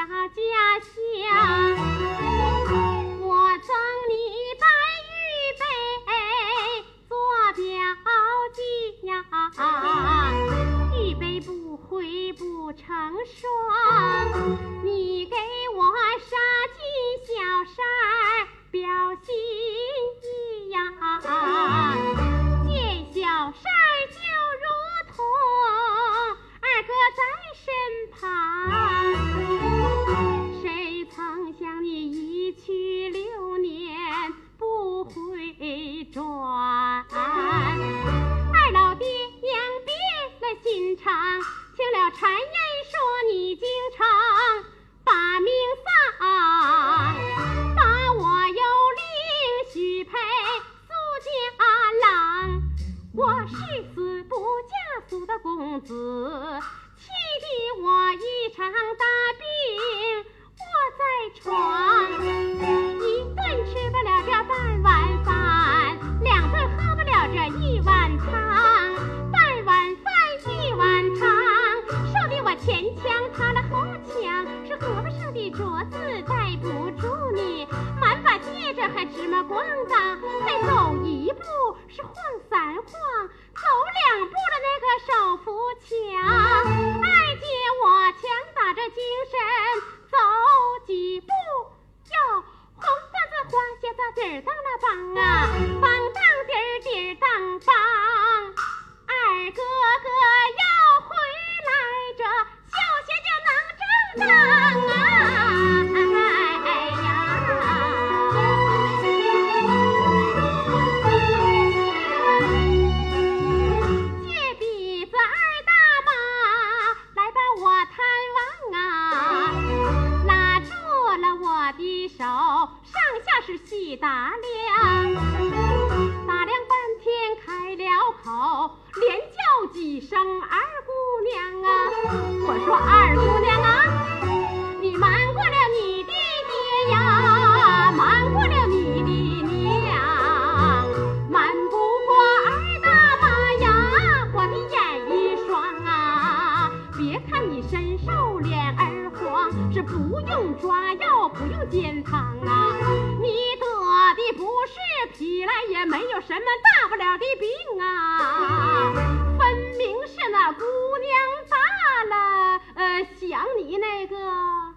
家乡，我赠你白玉杯，做表记呀。一杯不回不成双，你给。转二老爹娘别了心肠听了谗言说你经常把命丧把我有龄许配苏家郎。我誓死不嫁苏的公子芝麻光的，再走一步是晃三晃。你那个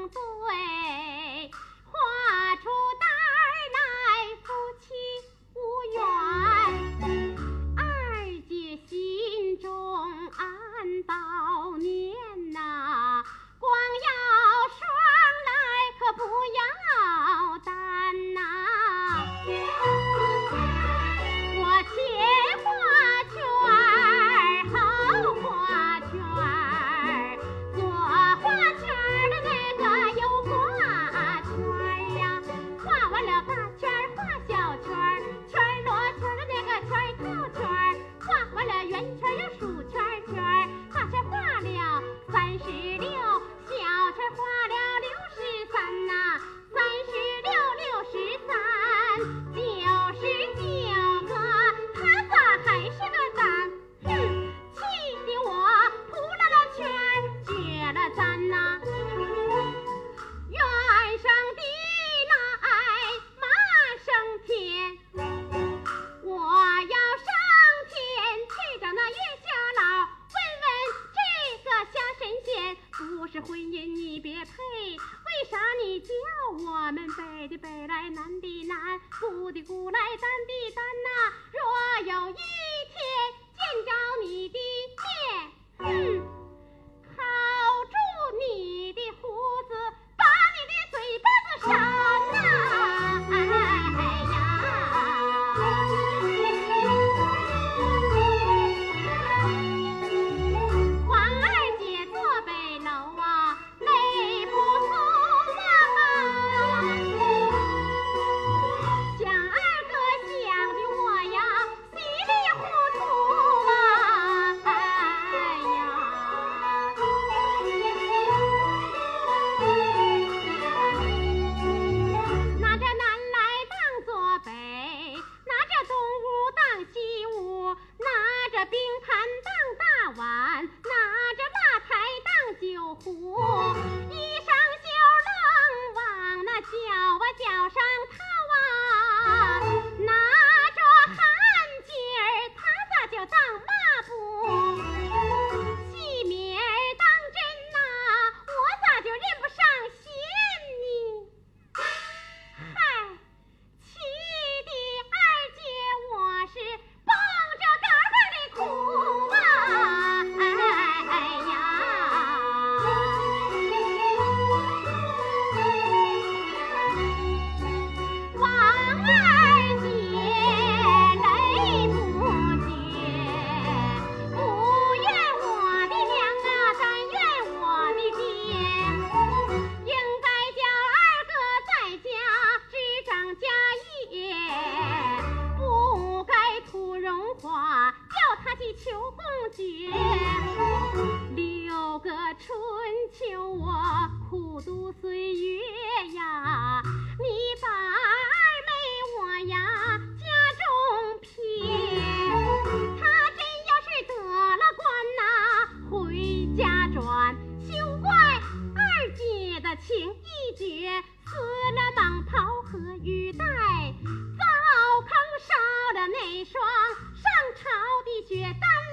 能成一双上朝的血，单